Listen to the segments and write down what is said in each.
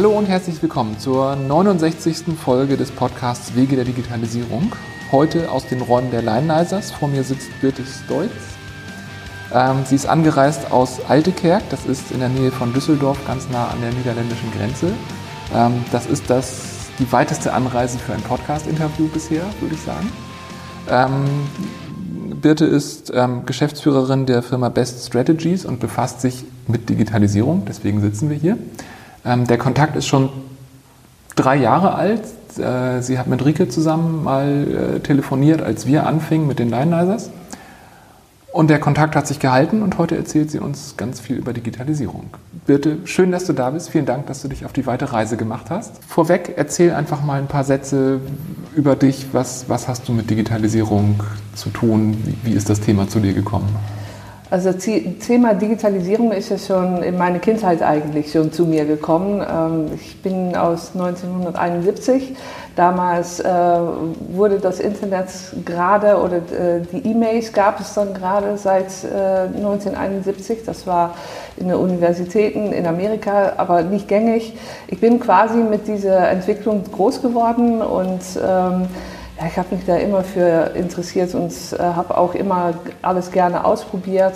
Hallo und herzlich willkommen zur 69. Folge des Podcasts Wege der Digitalisierung. Heute aus den Räumen der Lionizers. Vor mir sitzt Birte Steutz. Ähm, sie ist angereist aus Altekerk, das ist in der Nähe von Düsseldorf, ganz nah an der niederländischen Grenze. Ähm, das ist das, die weiteste Anreise für ein Podcast-Interview bisher, würde ich sagen. Ähm, Birte ist Geschäftsführerin der Firma Best Strategies und befasst sich mit Digitalisierung, deswegen sitzen wir hier. Ähm, der Kontakt ist schon drei Jahre alt. Äh, sie hat mit Rike zusammen mal äh, telefoniert, als wir anfingen mit den Lionizers. Und der Kontakt hat sich gehalten und heute erzählt sie uns ganz viel über Digitalisierung. Birte, schön, dass du da bist. Vielen Dank, dass du dich auf die weite Reise gemacht hast. Vorweg, erzähl einfach mal ein paar Sätze über dich. Was, was hast du mit Digitalisierung zu tun? Wie, wie ist das Thema zu dir gekommen? Also Thema Digitalisierung ist ja schon in meiner Kindheit eigentlich schon zu mir gekommen. Ähm, ich bin aus 1971. Damals äh, wurde das Internet gerade oder äh, die E-Mails gab es dann gerade seit 1971. Äh, das war in den Universitäten in Amerika, aber nicht gängig. Ich bin quasi mit dieser Entwicklung groß geworden und ähm, ich habe mich da immer für interessiert und äh, habe auch immer alles gerne ausprobiert.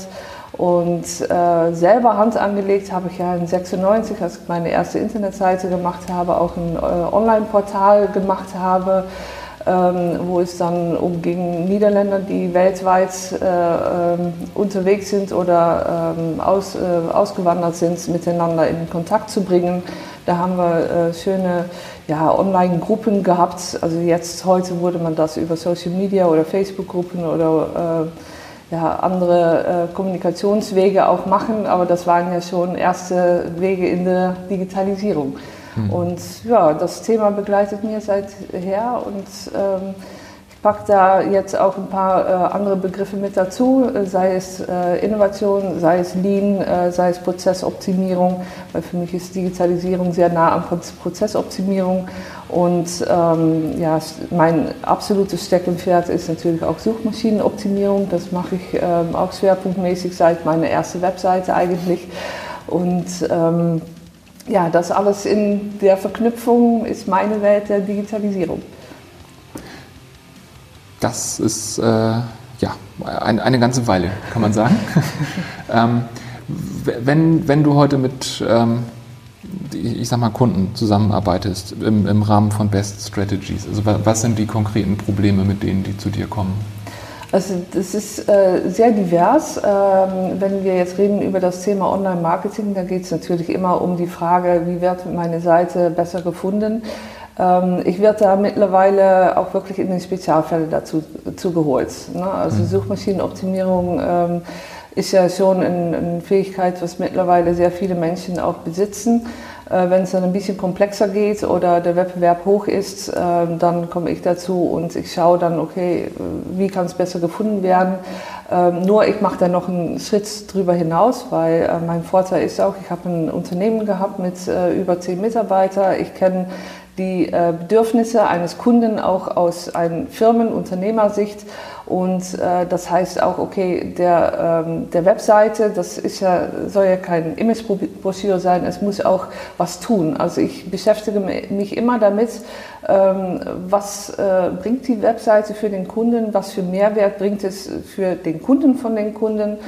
Und äh, selber Hand angelegt habe ich ja in 96, als ich meine erste Internetseite gemacht habe, auch ein äh, Online-Portal gemacht habe, ähm, wo es dann um gegen Niederländer, die weltweit äh, ähm, unterwegs sind oder ähm, aus, äh, ausgewandert sind, miteinander in Kontakt zu bringen. Da haben wir äh, schöne ja, Online-Gruppen gehabt. Also jetzt, heute würde man das über Social Media oder Facebook-Gruppen oder äh, ja, andere äh, Kommunikationswege auch machen, aber das waren ja schon erste Wege in der Digitalisierung. Hm. Und ja, das Thema begleitet mir seither und ähm, packe da jetzt auch ein paar äh, andere Begriffe mit dazu, äh, sei es äh, Innovation, sei es Lean, sei es Prozessoptimierung, weil für mich ist Digitalisierung sehr nah an Prozessoptimierung. Und ähm, ja, mein absolutes Steckenpferd ist natürlich auch Suchmaschinenoptimierung. Das mache ich ähm, auch schwerpunktmäßig seit meiner ersten Webseite eigentlich. Und ähm, ja, das alles in der Verknüpfung ist meine Welt der Digitalisierung das ist äh, ja ein, eine ganze Weile, kann man sagen. ähm, wenn, wenn du heute mit, ähm, ich sag mal, Kunden zusammenarbeitest im, im Rahmen von Best Strategies, also was sind die konkreten Probleme, mit denen die zu dir kommen? Also das ist äh, sehr divers. Ähm, wenn wir jetzt reden über das Thema Online-Marketing, da geht es natürlich immer um die Frage, wie wird meine Seite besser gefunden. Ähm, ich werde da mittlerweile auch wirklich in den Spezialfällen dazu zugeholt. Ne? Also mhm. Suchmaschinenoptimierung ähm, ist ja schon eine, eine Fähigkeit, was mittlerweile sehr viele Menschen auch besitzen. Äh, wenn es dann ein bisschen komplexer geht oder der Wettbewerb hoch ist, äh, dann komme ich dazu und ich schaue dann, okay, wie kann es besser gefunden werden. Ähm, nur ich mache da noch einen Schritt drüber hinaus, weil äh, mein Vorteil ist auch, ich habe ein Unternehmen gehabt mit äh, über zehn Mitarbeitern. Ich kenne die äh, Bedürfnisse eines Kunden auch aus einer Firmen-Unternehmersicht. Und äh, das heißt auch, okay, der, ähm, der Webseite, das ist ja, soll ja kein Imagebroschüre sein, es muss auch was tun. Also ich beschäftige mich immer damit, ähm, was äh, bringt die Webseite für den Kunden, was für Mehrwert bringt es für den Kunden von den Kunden.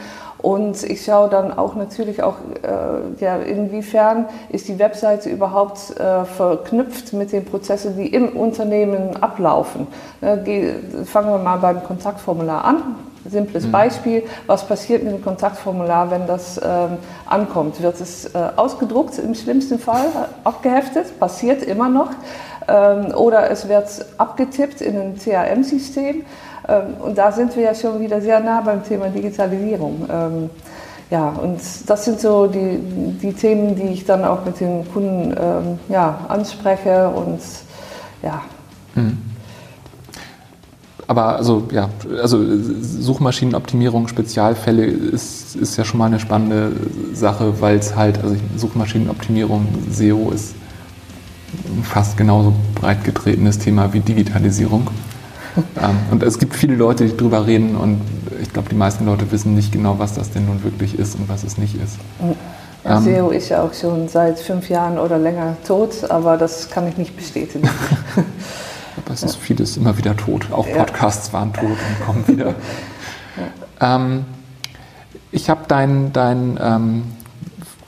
Und ich schaue dann auch natürlich auch, äh, ja, inwiefern ist die Webseite überhaupt äh, verknüpft mit den Prozessen, die im Unternehmen ablaufen. Äh, fangen wir mal beim Kontaktformular an. Simples mhm. Beispiel. Was passiert mit dem Kontaktformular, wenn das ähm, ankommt? Wird es äh, ausgedruckt im schlimmsten Fall, abgeheftet? Passiert immer noch. Ähm, oder es wird abgetippt in ein CRM-System. Ähm, und da sind wir ja schon wieder sehr nah beim Thema Digitalisierung. Ähm, ja, und das sind so die, die Themen, die ich dann auch mit den Kunden ähm, ja, anspreche und ja. Mhm. Aber also ja, also Suchmaschinenoptimierung, Spezialfälle ist, ist ja schon mal eine spannende Sache, weil es halt, also Suchmaschinenoptimierung, SEO ist ein fast genauso breit getretenes Thema wie Digitalisierung. Ähm, und es gibt viele Leute, die drüber reden und ich glaube, die meisten Leute wissen nicht genau, was das denn nun wirklich ist und was es nicht ist. Ähm, SEO ist ja auch schon seit fünf Jahren oder länger tot, aber das kann ich nicht bestätigen. aber es ist vieles immer wieder tot. Auch Podcasts ja. waren tot und kommen wieder. Ja. Ähm, ich habe deinen dein, ähm,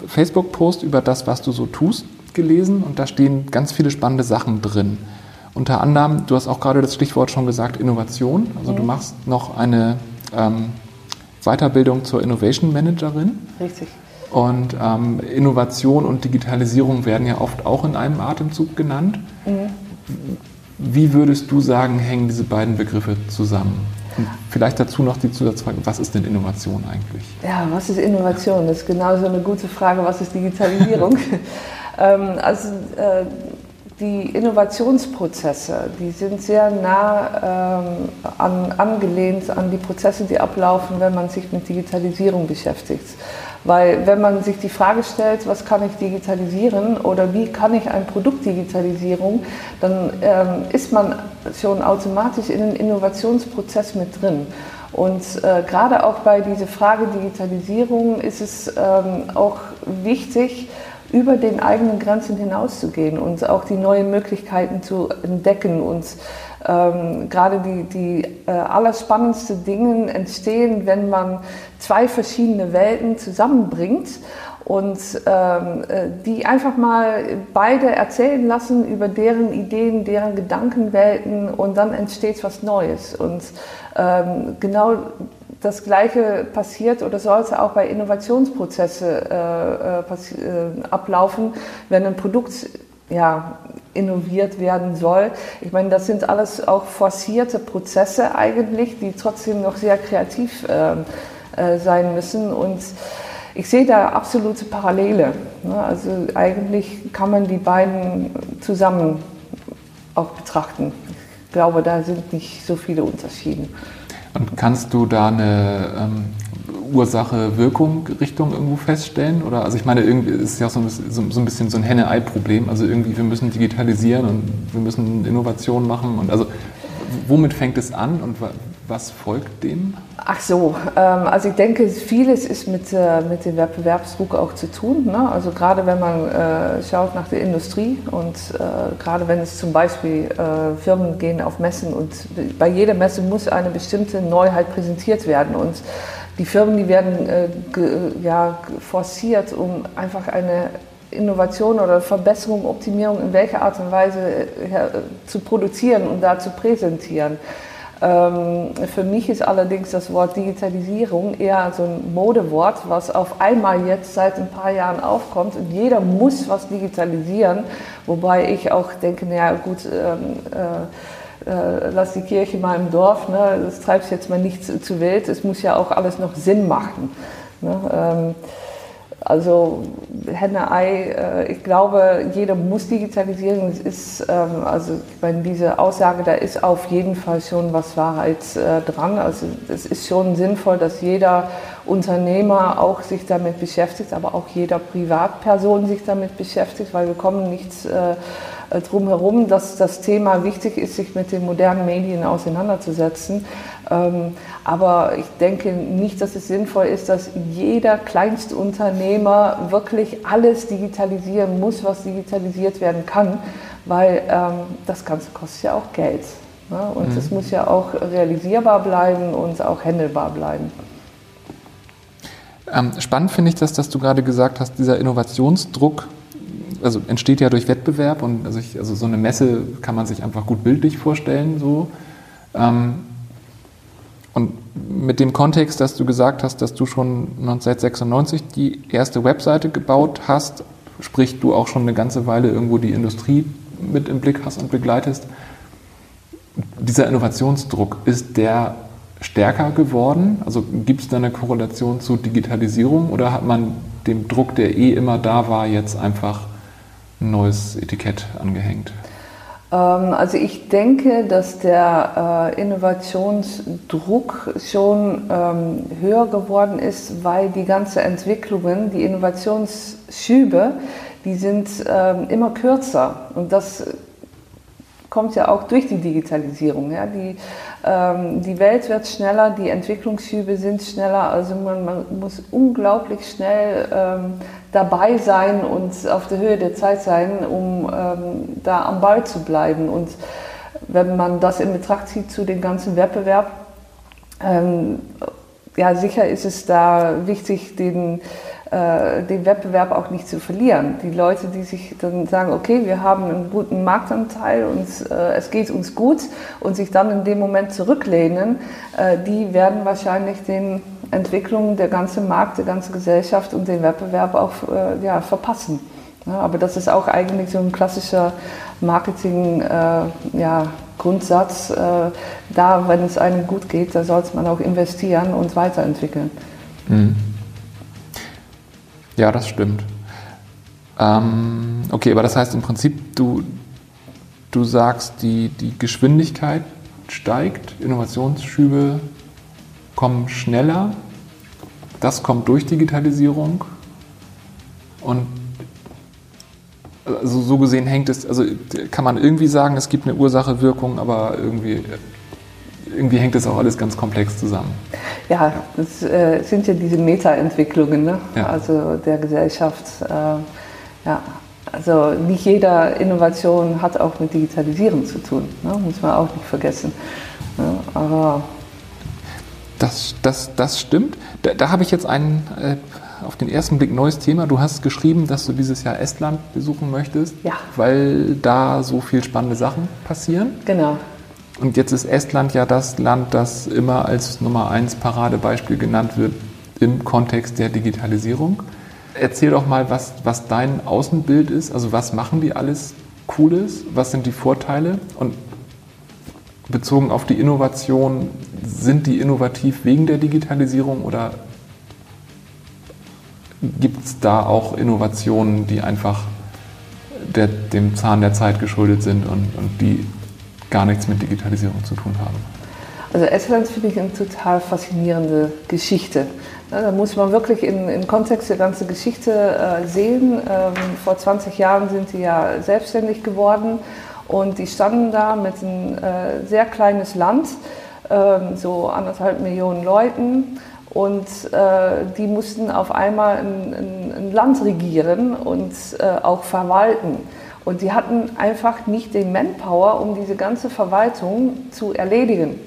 Facebook-Post über das, was du so tust, gelesen und da stehen ganz viele spannende Sachen drin. Unter anderem, du hast auch gerade das Stichwort schon gesagt, Innovation. Also mhm. du machst noch eine ähm, Weiterbildung zur Innovation Managerin. Richtig. Und ähm, Innovation und Digitalisierung werden ja oft auch in einem Atemzug genannt. Mhm. Wie würdest du sagen, hängen diese beiden Begriffe zusammen? Und vielleicht dazu noch die Zusatzfrage, was ist denn Innovation eigentlich? Ja, was ist Innovation? Das ist genauso eine gute Frage, was ist Digitalisierung? ähm, also äh, die Innovationsprozesse, die sind sehr nah ähm, an, angelehnt an die Prozesse, die ablaufen, wenn man sich mit Digitalisierung beschäftigt. Weil wenn man sich die Frage stellt, was kann ich digitalisieren oder wie kann ich ein Produkt Digitalisierung, dann ähm, ist man schon automatisch in den Innovationsprozess mit drin. Und äh, gerade auch bei dieser Frage Digitalisierung ist es ähm, auch wichtig, über den eigenen Grenzen hinauszugehen und auch die neuen Möglichkeiten zu entdecken. Und ähm, gerade die, die äh, allerspannendsten Dinge entstehen, wenn man zwei verschiedene Welten zusammenbringt und ähm, äh, die einfach mal beide erzählen lassen über deren Ideen, deren Gedankenwelten und dann entsteht was Neues. Und ähm, genau das Gleiche passiert oder sollte auch bei Innovationsprozessen äh, äh, äh, ablaufen, wenn ein Produkt ja, innoviert werden soll. Ich meine, das sind alles auch forcierte Prozesse eigentlich, die trotzdem noch sehr kreativ ähm, äh, sein müssen. Und ich sehe da absolute Parallele. Ne? Also eigentlich kann man die beiden zusammen auch betrachten. Ich glaube, da sind nicht so viele Unterschiede. Und kannst du da eine ähm, Ursache-Wirkung-Richtung irgendwo feststellen? Oder also ich meine, irgendwie ist ja so, so, so ein bisschen so ein Henne-Ei-Problem. Also irgendwie, wir müssen digitalisieren und wir müssen Innovationen machen. Und also womit fängt es an und was folgt dem? Ach so, ähm, also ich denke, vieles ist mit, äh, mit dem Wettbewerbsdruck auch zu tun. Ne? Also gerade wenn man äh, schaut nach der Industrie und äh, gerade wenn es zum Beispiel Firmen gehen auf Messen und bei jeder Messe muss eine bestimmte Neuheit präsentiert werden und die Firmen, die werden ja, forciert, um einfach eine Innovation oder Verbesserung, Optimierung in welcher Art und Weise äh, zu produzieren und da zu präsentieren. Ähm, für mich ist allerdings das Wort Digitalisierung eher so ein Modewort, was auf einmal jetzt seit ein paar Jahren aufkommt und jeder muss was digitalisieren, wobei ich auch denke, naja gut, ähm, äh, äh, lass die Kirche mal im Dorf, ne? das treibt jetzt mal nicht zu, zu wild, es muss ja auch alles noch Sinn machen. Ne? Ähm, also Henne-Ei, äh, ich glaube, jeder muss digitalisieren. Es ist, ähm, also ich meine, diese Aussage, da ist auf jeden Fall schon was Wahrheit äh, dran. Also es ist schon sinnvoll, dass jeder Unternehmer auch sich damit beschäftigt, aber auch jeder Privatperson sich damit beschäftigt, weil wir kommen nicht äh, drum herum, dass das Thema wichtig ist, sich mit den modernen Medien auseinanderzusetzen. Ähm, aber ich denke nicht, dass es sinnvoll ist, dass jeder kleinste Unternehmer wirklich alles digitalisieren muss, was digitalisiert werden kann, weil ähm, das Ganze kostet ja auch Geld. Ne? Und es mhm. muss ja auch realisierbar bleiben und auch handelbar bleiben. Ähm, spannend finde ich das, dass du gerade gesagt hast, dieser Innovationsdruck also entsteht ja durch Wettbewerb und also, ich, also so eine Messe kann man sich einfach gut bildlich vorstellen. So. Ähm, und mit dem Kontext, dass du gesagt hast, dass du schon 1996 die erste Webseite gebaut hast, sprich du auch schon eine ganze Weile irgendwo die Industrie mit im Blick hast und begleitest, dieser Innovationsdruck, ist der stärker geworden? Also gibt es da eine Korrelation zu Digitalisierung oder hat man dem Druck, der eh immer da war, jetzt einfach ein neues Etikett angehängt? Ähm, also ich denke, dass der äh, Innovationsdruck schon ähm, höher geworden ist, weil die ganze Entwicklungen, die Innovationsschübe, die sind ähm, immer kürzer. Und das kommt ja auch durch die Digitalisierung. Ja? Die, ähm, die Welt wird schneller, die Entwicklungsschübe sind schneller, also man, man muss unglaublich schnell ähm, dabei sein und auf der Höhe der Zeit sein, um ähm, da am Ball zu bleiben. Und wenn man das in Betracht zieht zu dem ganzen Wettbewerb, ähm, ja, sicher ist es da wichtig, den den Wettbewerb auch nicht zu verlieren. Die Leute, die sich dann sagen, okay, wir haben einen guten Marktanteil und äh, es geht uns gut und sich dann in dem Moment zurücklehnen, äh, die werden wahrscheinlich den Entwicklungen der ganze Markt, der ganze Gesellschaft und den Wettbewerb auch äh, ja, verpassen. Aber das ist auch eigentlich so ein klassischer Marketing, äh, ja, äh, da, wenn es einem gut geht, da sollte man auch investieren und weiterentwickeln. Mhm. Ja, das stimmt. Ähm, okay, aber das heißt im Prinzip, du, du sagst, die, die Geschwindigkeit steigt, Innovationsschübe kommen schneller, das kommt durch Digitalisierung und also so gesehen hängt es, also kann man irgendwie sagen, es gibt eine Ursache-Wirkung, aber irgendwie irgendwie hängt das auch alles ganz komplex zusammen. Ja, das äh, sind ja diese Meta-Entwicklungen, ne? ja. also der Gesellschaft. Äh, ja, also nicht jede Innovation hat auch mit Digitalisierung zu tun, ne? muss man auch nicht vergessen. Ne? Aber das, das, das stimmt. Da, da habe ich jetzt ein äh, auf den ersten Blick neues Thema. Du hast geschrieben, dass du dieses Jahr Estland besuchen möchtest, ja. weil da so viele spannende Sachen passieren. Genau. Und jetzt ist Estland ja das Land, das immer als Nummer eins Paradebeispiel genannt wird im Kontext der Digitalisierung. Erzähl doch mal, was, was dein Außenbild ist. Also was machen die alles Cooles? Was sind die Vorteile? Und bezogen auf die Innovation, sind die innovativ wegen der Digitalisierung oder gibt es da auch Innovationen, die einfach der, dem Zahn der Zeit geschuldet sind und, und die gar nichts mit Digitalisierung zu tun haben. Also Estland finde ich eine total faszinierende Geschichte. Da muss man wirklich in, im Kontext der ganzen Geschichte äh, sehen. Ähm, vor 20 Jahren sind die ja selbstständig geworden und die standen da mit einem äh, sehr kleines Land, äh, so anderthalb Millionen Leuten und äh, die mussten auf einmal ein, ein, ein Land regieren und auch verwalten. Und die hatten einfach nicht den Manpower, um diese ganze Verwaltung zu erledigen.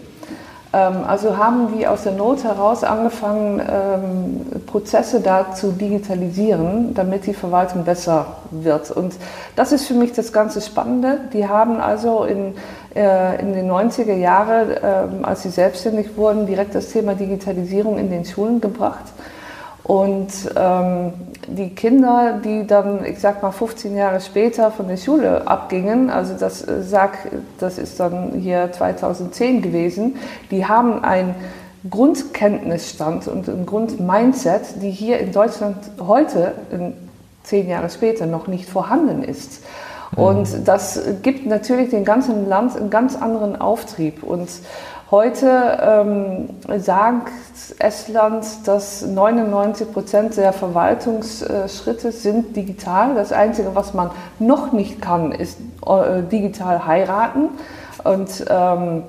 Ähm, also haben die aus der Not heraus angefangen, ähm, Prozesse da zu digitalisieren, damit die Verwaltung besser wird. Und das ist für mich das ganze Spannende. Die haben also in, äh, in den 90er Jahren, ähm, als sie selbstständig wurden, direkt das Thema Digitalisierung in den Schulen gebracht. Und ähm, die Kinder, die dann, ich sag mal, 15 Jahre später von der Schule abgingen, also das äh, sag, das ist dann hier 2010 gewesen, die haben einen Grundkenntnisstand und ein Grundmindset, die hier in Deutschland heute, zehn Jahre später, noch nicht vorhanden ist. Mhm. Und das gibt natürlich dem ganzen Land einen ganz anderen Auftrieb. Und Heute ähm, sagt Estland, dass 99 Prozent der Verwaltungsschritte sind digital. Das Einzige, was man noch nicht kann, ist äh, digital heiraten. Und ähm,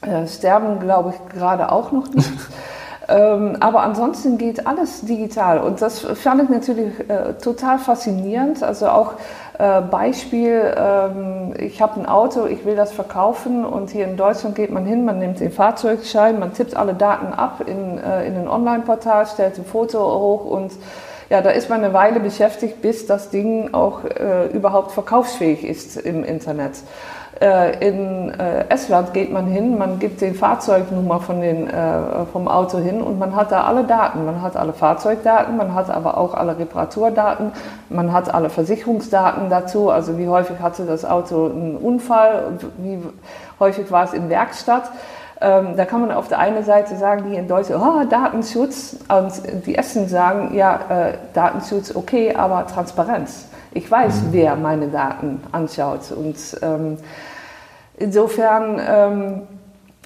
äh, sterben, glaube ich, gerade auch noch nicht. Ähm, aber ansonsten geht alles digital und das fand ich natürlich äh, total faszinierend. Also auch äh, Beispiel, ähm, ich habe ein Auto, ich will das verkaufen und hier in Deutschland geht man hin, man nimmt den Fahrzeugschein, man tippt alle Daten ab in, äh, in ein Online-Portal, stellt ein Foto hoch und ja, da ist man eine Weile beschäftigt, bis das Ding auch äh, überhaupt verkaufsfähig ist im Internet. Äh, in äh, Estland geht man hin, man gibt den Fahrzeugnummer von den, äh, vom Auto hin und man hat da alle Daten. Man hat alle Fahrzeugdaten, man hat aber auch alle Reparaturdaten, man hat alle Versicherungsdaten dazu. Also wie häufig hatte das Auto einen Unfall, wie häufig war es in Werkstatt. Ähm, da kann man auf der einen Seite sagen, die in Deutschland, oh, Datenschutz, und die Essen sagen, ja, äh, Datenschutz okay, aber Transparenz. Ich weiß, mhm. wer meine Daten anschaut. Und ähm, insofern, ähm,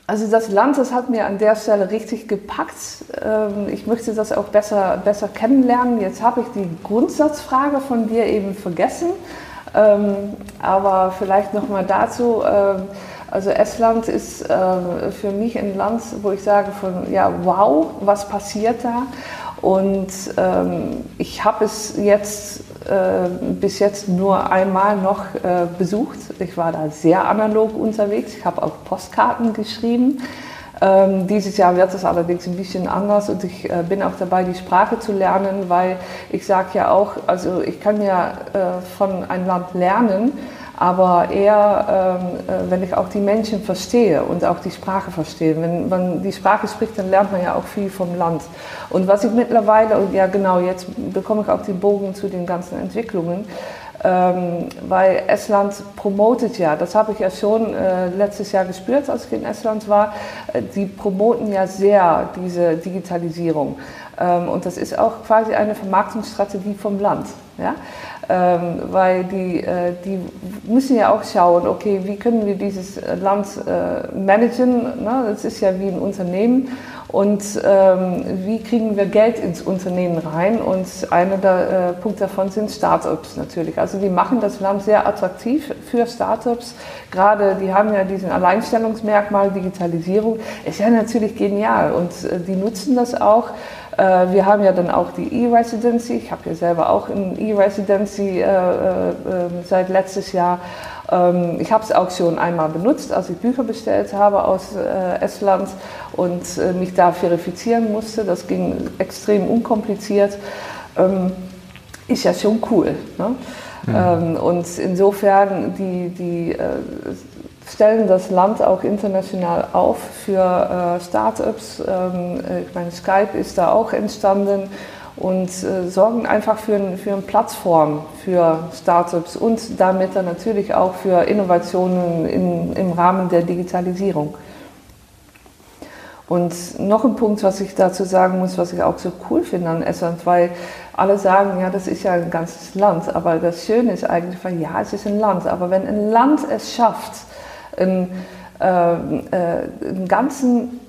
also das Land, das hat mir an der Stelle richtig gepackt. Ähm, ich möchte das auch besser, besser kennenlernen. Jetzt habe ich die Grundsatzfrage von dir eben vergessen. Ähm, aber vielleicht nochmal dazu. Ähm, also Estland ist äh, für mich ein Land, wo ich sage von, ja, wow, was passiert da? Und ähm, ich habe es jetzt äh, bis jetzt nur einmal noch äh, besucht. Ich war da sehr analog unterwegs. Ich habe auch Postkarten geschrieben. Ähm, dieses Jahr wird es allerdings ein bisschen anders und ich äh, bin auch dabei, die Sprache zu lernen, weil ich sage ja auch, also ich kann ja äh, von einem Land lernen, aber eher, ähm, äh, wenn ich auch die Menschen verstehe und auch die Sprache verstehe. Wenn man die Sprache spricht, dann lernt man ja auch viel vom Land. Und was ich mittlerweile, und ja genau, jetzt bekomme ich auch den Bogen zu den ganzen Entwicklungen, ähm, weil Estland promotet ja, das habe ich ja schon äh, letztes Jahr gespürt, als ich in Estland war, äh, die promoten ja sehr diese Digitalisierung. Ähm, und das ist auch quasi eine Vermarktungsstrategie vom Land. Ja? Ähm, weil die, äh, die müssen ja auch schauen, okay, wie können wir dieses Land äh, managen? Ne? Das ist ja wie ein Unternehmen und ähm, wie kriegen wir Geld ins Unternehmen rein? Und einer der äh, Punkte davon sind Startups natürlich. Also die machen das Land sehr attraktiv für Startups. Gerade die haben ja diesen Alleinstellungsmerkmal Digitalisierung. Ist ja natürlich genial und äh, die nutzen das auch. Äh, wir haben ja dann auch die E-Residency. Ich habe ja selber auch eine E-Residency äh, äh, seit letztes Jahr. Ähm, ich habe es auch schon einmal benutzt, als ich Bücher bestellt habe aus äh, Estland und äh, mich da verifizieren musste. Das ging extrem unkompliziert. Ähm, ist ja schon cool. Ne? Mhm. Ähm, und insofern, die, die äh, stellen das Land auch international auf für äh, Startups. Ich meine, Skype ist da auch entstanden und äh, sorgen einfach für, für eine Plattform für Startups und damit dann natürlich auch für Innovationen in, im Rahmen der Digitalisierung. Und noch ein Punkt, was ich dazu sagen muss, was ich auch so cool finde an Estland, weil alle sagen, ja, das ist ja ein ganzes Land, aber das Schöne ist eigentlich, ja, es ist ein Land, aber wenn ein Land es schafft, einen, äh, äh, einen ganzen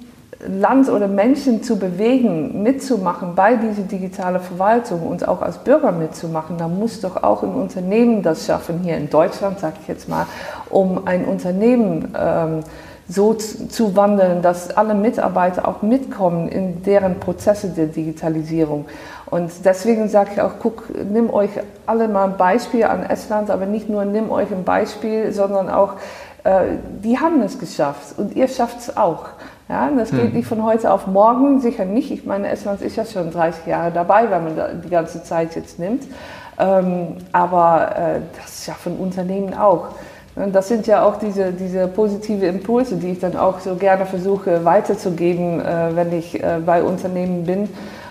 Land oder Menschen zu bewegen, mitzumachen bei dieser digitalen Verwaltung und auch als Bürger mitzumachen, dann muss doch auch ein Unternehmen das schaffen, hier in Deutschland, sage ich jetzt mal, um ein Unternehmen ähm, so zu wandeln, dass alle Mitarbeiter auch mitkommen in deren Prozesse der Digitalisierung. Und deswegen sage ich auch, guck, nimm euch alle mal ein Beispiel an Estland, aber nicht nur nimm euch ein Beispiel, sondern auch, äh, die haben es geschafft und ihr schafft es auch. Ja, das geht hm. nicht von heute auf morgen, sicher nicht. Ich meine, Estland ist ja schon 30 Jahre dabei, wenn man die ganze Zeit jetzt nimmt. Ähm, aber äh, das schaffen Unternehmen auch. Und das sind ja auch diese, diese positive Impulse, die ich dann auch so gerne versuche weiterzugeben, äh, wenn ich äh, bei Unternehmen bin,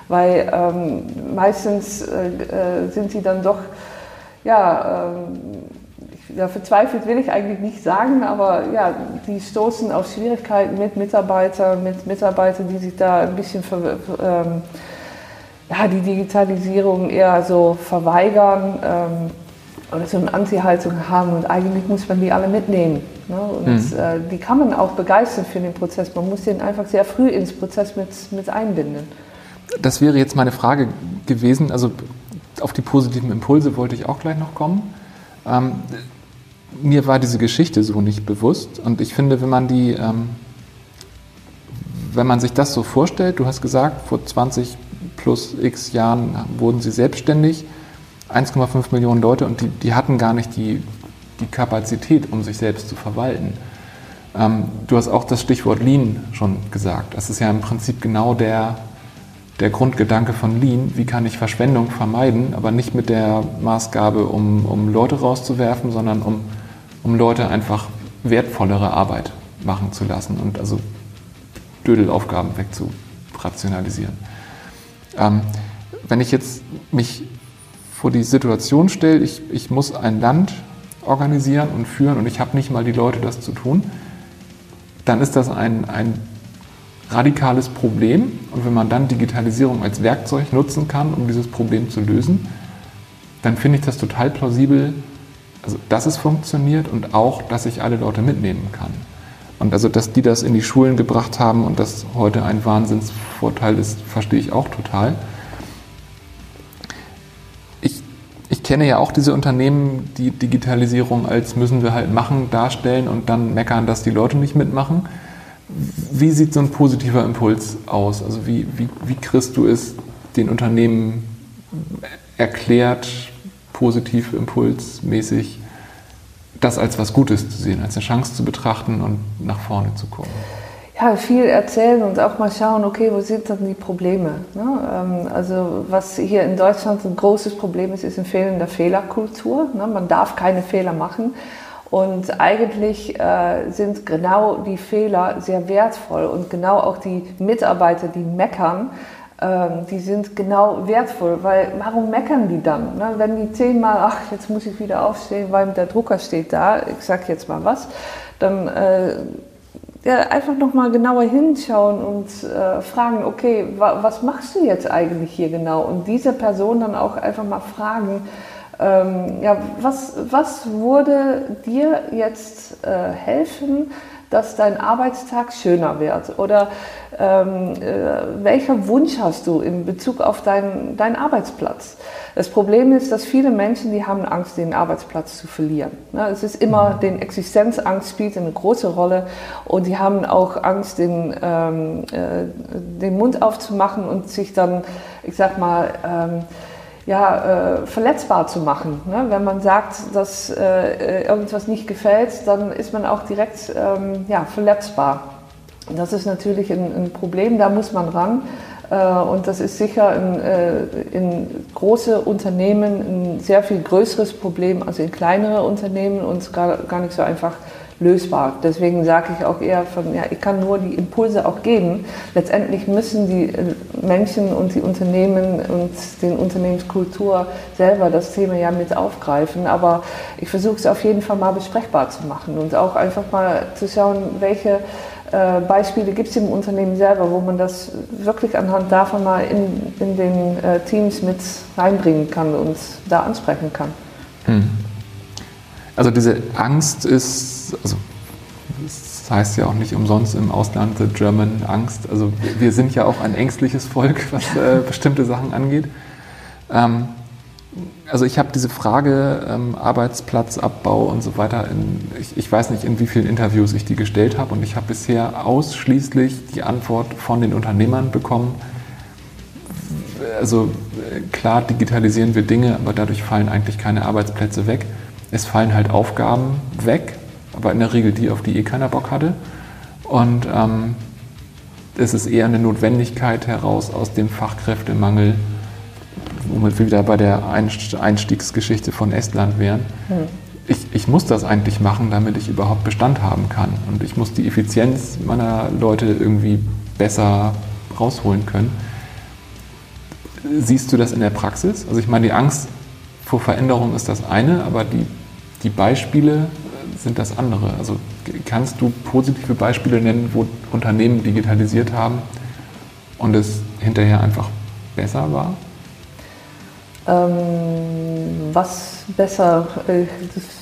weil ähm, meistens sind sie dann doch ja, ähm, ja, verzweifelt will ich eigentlich nicht sagen, aber ja, die stoßen auf Schwierigkeiten mit Mitarbeitern, mit Mitarbeitern, die sich da ein bisschen ver, ähm, ja, die Digitalisierung eher so verweigern ähm, oder so eine Anti-Haltung haben und eigentlich muss man die alle mitnehmen. Ne? Und mhm. äh, die kann man auch begeistern für den Prozess. Man muss den einfach sehr früh ins Prozess mit, mit einbinden. Das wäre jetzt meine Frage gewesen. Also auf die positiven Impulse wollte ich auch gleich noch kommen. Ähm, mir war diese Geschichte so nicht bewusst und ich finde, wenn man die, ähm, wenn man sich das so vorstellt, du hast gesagt, vor 20 plus x Jahren wurden sie selbstständig, 1,5 Millionen Leute und die, die hatten gar nicht die, die Kapazität, um sich selbst zu verwalten. Ähm, du hast auch das Stichwort Lean schon gesagt. Das ist ja im Prinzip genau der, der Grundgedanke von Lean. Wie kann ich Verschwendung vermeiden, aber nicht mit der Maßgabe, um, um Leute rauszuwerfen, sondern um um Leute einfach wertvollere Arbeit machen zu lassen und also Dödelaufgaben wegzurationalisieren. Ähm, wenn ich jetzt mich vor die Situation stelle, ich, ich muss ein Land organisieren und führen und ich habe nicht mal die Leute, das zu tun, dann ist das ein, ein radikales Problem. Und wenn man dann Digitalisierung als Werkzeug nutzen kann, um dieses Problem zu lösen, dann finde ich das total plausibel, also dass es funktioniert und auch, dass ich alle Leute mitnehmen kann. Und also, dass die das in die Schulen gebracht haben und das heute ein Wahnsinnsvorteil ist, verstehe ich auch total. Ich, ich kenne ja auch diese Unternehmen, die Digitalisierung als müssen wir halt machen darstellen und dann meckern, dass die Leute nicht mitmachen. Wie sieht so ein positiver Impuls aus? Also wie, wie, wie kriegst du es den Unternehmen erklärt, positiv impulsmäßig, das als was Gutes zu sehen, als eine Chance zu betrachten und nach vorne zu kommen? ja, viel erzählen und auch mal schauen, okay, wo sind dann die Probleme? Ne? Ähm, also was hier in Deutschland ein großes Problem ist, ist ein fehlender Fehlerkultur. Ne? Man darf keine Fehler machen. Und eigentlich äh, sind genau die Fehler sehr wertvoll und genau auch die Mitarbeiter, die meckern, ähm, die sind genau wertvoll, weil warum meckern die dann? Ne? Wenn die zehnmal, ach, jetzt muss ich wieder aufstehen, weil der Drucker steht da, ich sag jetzt mal was, dann äh, ja, einfach nochmal genauer hinschauen und äh, fragen, okay, wa was machst du jetzt eigentlich hier genau? Und diese Person dann auch einfach mal fragen, ähm, ja, was, was würde dir jetzt äh, helfen, dass dein Arbeitstag schöner wird? Oder ähm, äh, welcher Wunsch hast du in Bezug auf deinen, deinen Arbeitsplatz? Das Problem ist, dass viele Menschen, die haben Angst, den Arbeitsplatz zu verlieren. Ne, es ist immer, mhm. den Existenzangst spielt eine große Rolle und die haben auch Angst, den, ähm, äh, den Mund aufzumachen und sich dann, ich sag mal, ähm, ja, äh, verletzbar zu machen. Ne? Wenn man sagt, dass äh, irgendwas nicht gefällt, dann ist man auch direkt ähm, ja, verletzbar. Das ist natürlich ein, ein, Problem, da muss man ran. Äh, und das ist sicher in, äh, in, große Unternehmen ein sehr viel größeres Problem als in kleinere Unternehmen und gar, gar nicht so einfach lösbar. Deswegen sage ich auch eher von, ja, ich kann nur die Impulse auch geben. Letztendlich müssen die äh, Menschen und die Unternehmen und den Unternehmenskultur selber das Thema ja mit aufgreifen. Aber ich versuche es auf jeden Fall mal besprechbar zu machen und auch einfach mal zu schauen, welche äh, Beispiele gibt es im Unternehmen selber, wo man das wirklich anhand davon mal in, in den äh, Teams mit reinbringen kann und da ansprechen kann. Hm. Also diese Angst ist, also das heißt ja auch nicht umsonst im Ausland the German Angst. Also wir sind ja auch ein ängstliches Volk, was äh, bestimmte Sachen angeht. Ähm, also ich habe diese Frage ähm, Arbeitsplatzabbau und so weiter, in, ich, ich, weiß nicht, in wie vielen Interviews ich die gestellt habe und ich habe bisher ausschließlich die Antwort von den Unternehmern bekommen. Also äh, klar digitalisieren wir Dinge, aber dadurch fallen eigentlich keine Arbeitsplätze weg. Es fallen halt Aufgaben weg, aber in der Regel die, auf die eh keiner Bock hatte. Und ähm, es ist eher eine Notwendigkeit heraus aus dem Fachkräftemangel, womit wir wieder bei der Einstiegsgeschichte von Estland wären. Hm. Ich, ich, muss das eigentlich machen, damit ich überhaupt Bestand haben kann. Und ich muss die Effizienz meiner Leute irgendwie besser rausholen können. Siehst du das in der Praxis? Also ich meine, die Angst vor Veränderung ist das eine, aber die die Beispiele sind das andere. Also kannst du positive Beispiele nennen, wo Unternehmen digitalisiert haben und es hinterher einfach besser war? Ähm, was besser? Äh,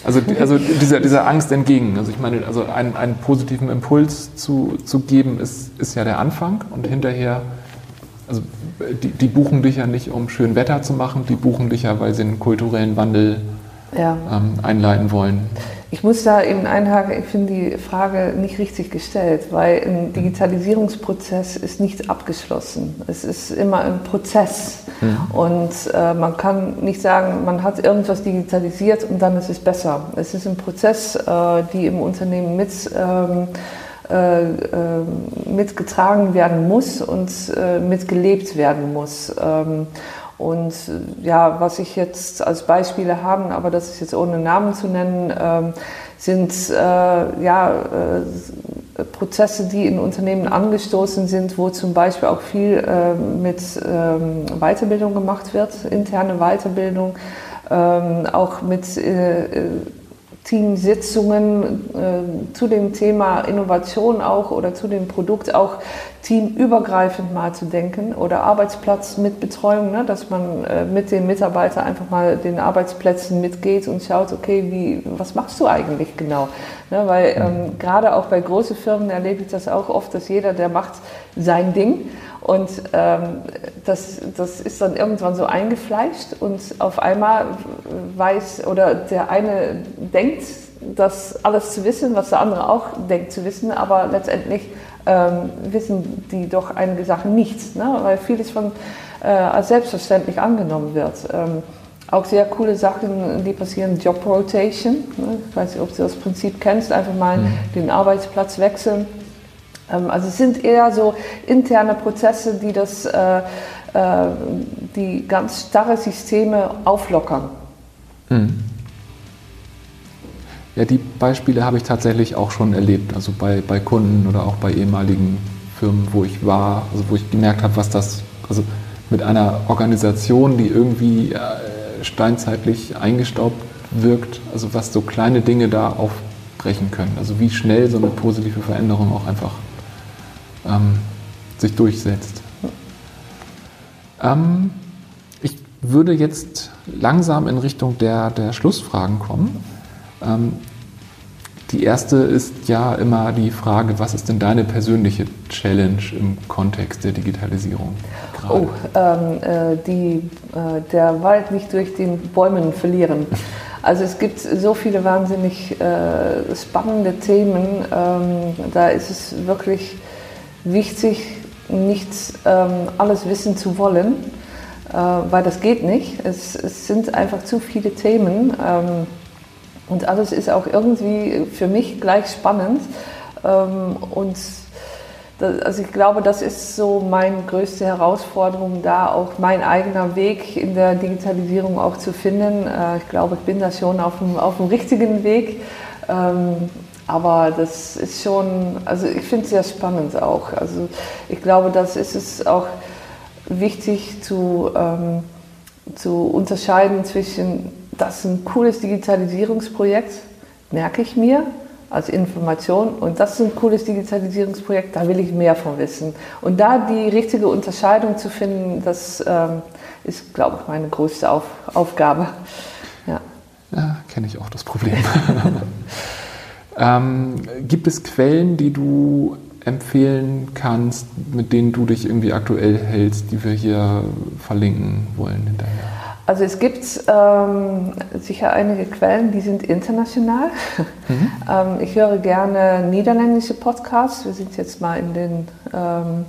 also, also dieser, dieser Angst entgegen. Also ich meine, also einen, einen positiven Impuls zu, zu geben, ist, ist ja der Anfang und hinterher, also die, die buchen dich ja nicht, um schön Wetter zu machen, die buchen dich ja, weil sie einen kulturellen Wandel ja. ähm, einleiten wollen. Ich muss da eben einhaken, ich finde die Frage nicht richtig gestellt, weil ein Digitalisierungsprozess ist nicht abgeschlossen. Es ist immer ein Prozess. Mhm. Und äh, man kann nicht sagen, man hat irgendwas digitalisiert und dann ist es besser. Es ist ein Prozess, äh, die im Unternehmen mit, ähm, äh, äh mitgetragen werden muss und äh, mitgelebt werden muss. Und ja, was ich jetzt als Beispiele haben, aber das ist jetzt ohne Namen zu nennen, ähm, sind äh, ja, äh, Prozesse, die in Unternehmen angestoßen sind, wo zum Beispiel auch viel äh, mit ähm, Weiterbildung gemacht wird, interne Weiterbildung, ähm, auch mit äh, äh, Teamsitzungen äh, zu dem Thema Innovation auch oder zu dem Produkt auch teamübergreifend mal zu denken oder Arbeitsplatz mit Betreuung, ne, dass man äh, mit den Mitarbeitern einfach mal den Arbeitsplätzen mitgeht und schaut, okay, wie, was machst du eigentlich genau? Ne, weil ähm, gerade auch bei großen Firmen erlebe ich das auch oft, dass jeder, der macht sein Ding Und ähm, das, das ist dann irgendwann so eingefleischt und auf einmal weiß oder der eine denkt, das alles zu wissen, was der andere auch denkt zu wissen, aber letztendlich ähm, wissen die doch einige Sachen nicht, ne? weil vieles von äh, als selbstverständlich angenommen wird. Ähm, auch sehr coole Sachen, die passieren, Job Rotation. Ne? Ich weiß nicht, ob du das Prinzip kennst, einfach mal mhm. den Arbeitsplatz wechseln. Ähm, also es sind eher so interne Prozesse, die das, äh, äh, die ganz starre Systeme auflockern. Mhm. Ja, die Beispiele habe ich tatsächlich auch schon erlebt, also bei, bei Kunden oder auch bei ehemaligen Firmen, wo ich war, also wo ich gemerkt habe, was das, also mit einer Organisation, die irgendwie äh, steinzeitlich eingestaubt wirkt, also was so kleine Dinge da aufbrechen können, also wie schnell so eine positive Veränderung auch einfach ähm, sich durchsetzt. Ähm, ich würde jetzt langsam in Richtung der, der Schlussfragen kommen. Ähm, die erste ist ja immer die Frage, was ist denn deine persönliche Challenge im Kontext der Digitalisierung? Gerade? Oh, ähm, äh, die, äh, der Wald nicht durch den Bäumen verlieren. Also es gibt so viele wahnsinnig äh, spannende Themen. Ähm, da ist es wirklich wichtig, nicht ähm, alles wissen zu wollen, äh, weil das geht nicht. Es, es, sind einfach zu viele Themen. Ähm, und alles ist auch irgendwie für mich gleich spannend. Ähm, und das, also ich glaube, das ist so meine größte Herausforderung, da auch mein eigener Weg in der Digitalisierung auch zu finden. Äh, ich glaube, ich bin da schon auf dem, auf dem richtigen Weg. Ähm, aber das ist schon, also ich finde es sehr spannend auch. Also ich glaube, das ist es auch wichtig zu, ähm, zu unterscheiden zwischen das ist ein cooles Digitalisierungsprojekt, merke ich mir als Information. Und das ist ein cooles Digitalisierungsprojekt, da will ich mehr von wissen. Und da die richtige Unterscheidung zu finden, das ähm, ist, glaube ich, meine größte Auf Aufgabe. Ja, ja kenne ich auch das Problem. ähm, gibt es Quellen, die du empfehlen kannst, mit denen du dich irgendwie aktuell hältst, die wir hier verlinken wollen hinterher? Also es gibt ähm, sicher einige Quellen, die sind international. Mhm. ähm, ich höre gerne niederländische Podcasts. Wir sind jetzt mal in den, ähm,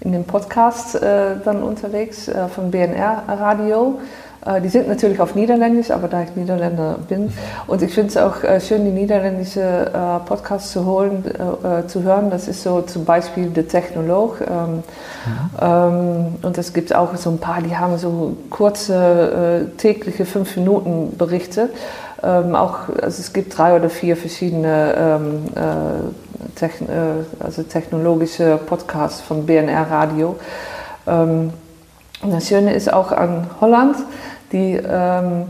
in den Podcasts äh, dann unterwegs äh, von BNR Radio. Äh, die sind natürlich auf Niederländisch, aber da ich Niederländer bin. Und ich finde es auch äh, schön, die niederländische äh, Podcasts zu, holen, zu hören. Das ist so zum Beispiel Der Technolog. Mhm. und es gibt auch so ein paar, die haben so kurze tägliche 5-Minuten-Berichte. Ähm, auch, also es gibt drei oder vier verschiedene ähm, also technologische Podcasts von BNR Radio. und das Schöne ist auch an Holland, die, ähm,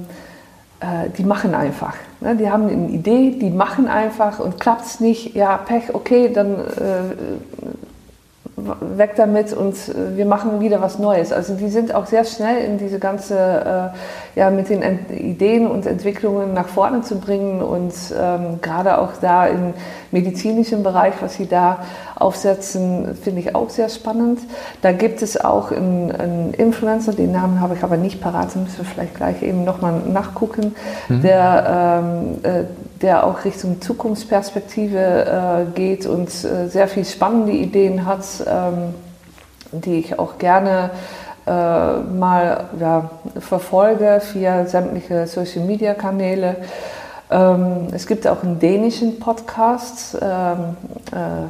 äh, die machen einfach. Ne? Die haben eine Idee, die machen einfach und klappt es nicht, ja, Pech, okay, dann äh, weg damit und äh, wir machen wieder was Neues. Also die sind auch sehr schnell in diese ganze, äh, ja, mit den Ent Ideen und Entwicklungen nach vorne zu bringen und ähm, gerade auch da im medizinischen Bereich, was sie da aufsetzen, finde ich auch sehr spannend. Da gibt es auch einen, einen Influencer, den Namen habe ich aber nicht parat, da müssen wir vielleicht gleich eben nochmal nachgucken, mhm. der ähm, äh, der auch Richtung Zukunftsperspektive äh, geht und äh, sehr viel spannende Ideen hat, ähm, die ich auch gerne äh, mal ja, verfolge via sämtliche Social-Media-Kanäle. Ähm, es gibt auch einen dänischen Podcast, ähm, äh,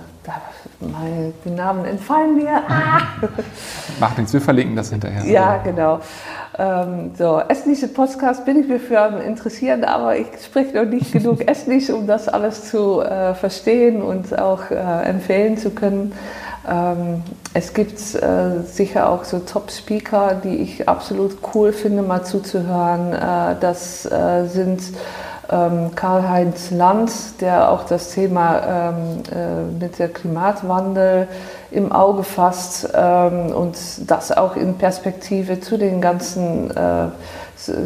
mal die Namen entfallen mir. Ah. Macht nichts, wir verlinken das hinterher. Ja, genau. Ähm, so, estnische Podcast bin ich mir für interessiert, aber ich spreche noch nicht genug Estnisch, um das alles zu äh, verstehen und auch äh, empfehlen zu können. Ähm, es gibt äh, sicher auch so Top-Speaker, die ich absolut cool finde, mal zuzuhören. Äh, das äh, sind Karl-Heinz Land, der auch das Thema ähm, äh, mit der Klimatwandel im Auge fasst ähm, und das auch in Perspektive zu den ganzen äh,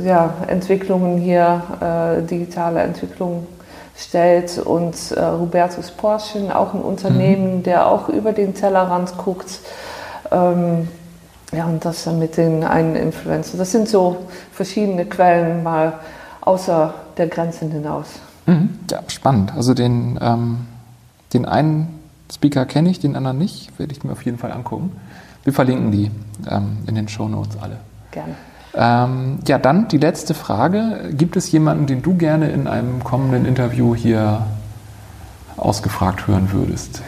ja, Entwicklungen hier, äh, digitale Entwicklungen stellt und Hubertus Porschen, auch ein Unternehmen, mhm. der auch über den Tellerrand guckt. Ähm, ja, und das dann mit den einen Influencer. Das sind so verschiedene Quellen mal außer der Grenzen hinaus. Mhm. Ja, spannend. Also den, ähm, den einen Speaker kenne ich, den anderen nicht. Werde ich mir auf jeden Fall angucken. Wir verlinken die ähm, in den Show Notes alle. Gerne. Ähm, ja, dann die letzte Frage. Gibt es jemanden, den du gerne in einem kommenden Interview hier ausgefragt hören würdest?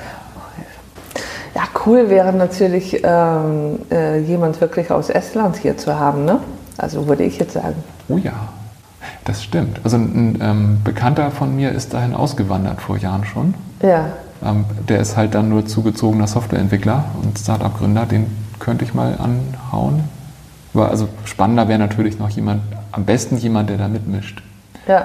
Ja, cool wäre natürlich ähm, äh, jemand wirklich aus Estland hier zu haben, ne? Also würde ich jetzt sagen. Oh ja, das stimmt. Also ein ähm, Bekannter von mir ist dahin ausgewandert vor Jahren schon. Ja. Ähm, der ist halt dann nur zugezogener Softwareentwickler und Startup-Gründer. Den könnte ich mal anhauen. Aber also spannender wäre natürlich noch jemand, am besten jemand, der da mitmischt. Ja.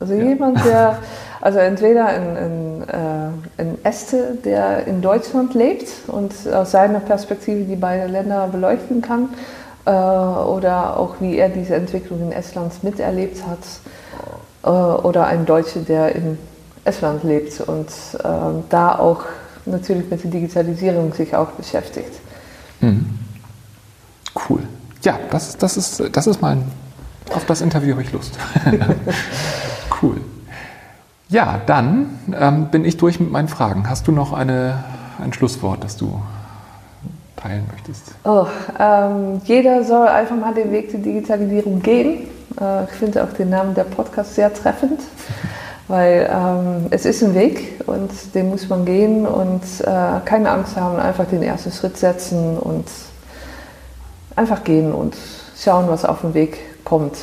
Also ja. jemand, der, also entweder ein, ein, äh, ein Este, der in Deutschland lebt und aus seiner Perspektive die beiden Länder beleuchten kann, äh, oder auch wie er diese Entwicklung in Estland miterlebt hat, äh, oder ein Deutscher, der in Estland lebt und äh, da auch natürlich mit der Digitalisierung sich auch beschäftigt. Mhm. Cool. Ja, das, das, ist, das ist mein, auf das Interview habe ich Lust. cool. Ja, dann ähm, bin ich durch mit meinen Fragen. Hast du noch eine, ein Schlusswort, das du teilen möchtest? Oh, ähm, jeder soll einfach mal den Weg der Digitalisierung gehen. Äh, ich finde auch den Namen der Podcast sehr treffend. Weil ähm, es ist ein Weg und den muss man gehen und äh, keine Angst haben, einfach den ersten Schritt setzen und einfach gehen und schauen, was auf dem Weg kommt.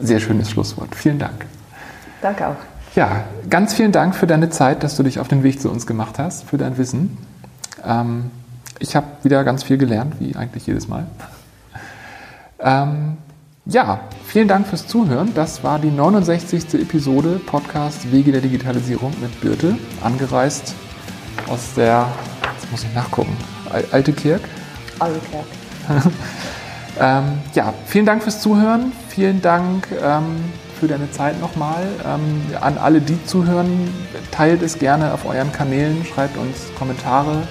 Sehr schönes Schlusswort. Vielen Dank. Danke auch. Ja, ganz vielen Dank für deine Zeit, dass du dich auf den Weg zu uns gemacht hast, für dein Wissen. Ähm, ich habe wieder ganz viel gelernt, wie eigentlich jedes Mal. Ähm, ja, vielen Dank fürs Zuhören. Das war die 69. Episode Podcast Wege der Digitalisierung mit Birte, angereist aus der, jetzt muss ich nachgucken, Alte Kirk. Alte Kirk. ähm, ja, vielen Dank fürs Zuhören. Vielen Dank ähm, für deine Zeit nochmal. Ähm, an alle, die zuhören, teilt es gerne auf euren Kanälen, schreibt uns Kommentare,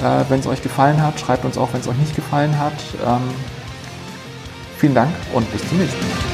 äh, wenn es euch gefallen hat. Schreibt uns auch, wenn es euch nicht gefallen hat. Ähm, Vielen Dank und bis zum nächsten Mal.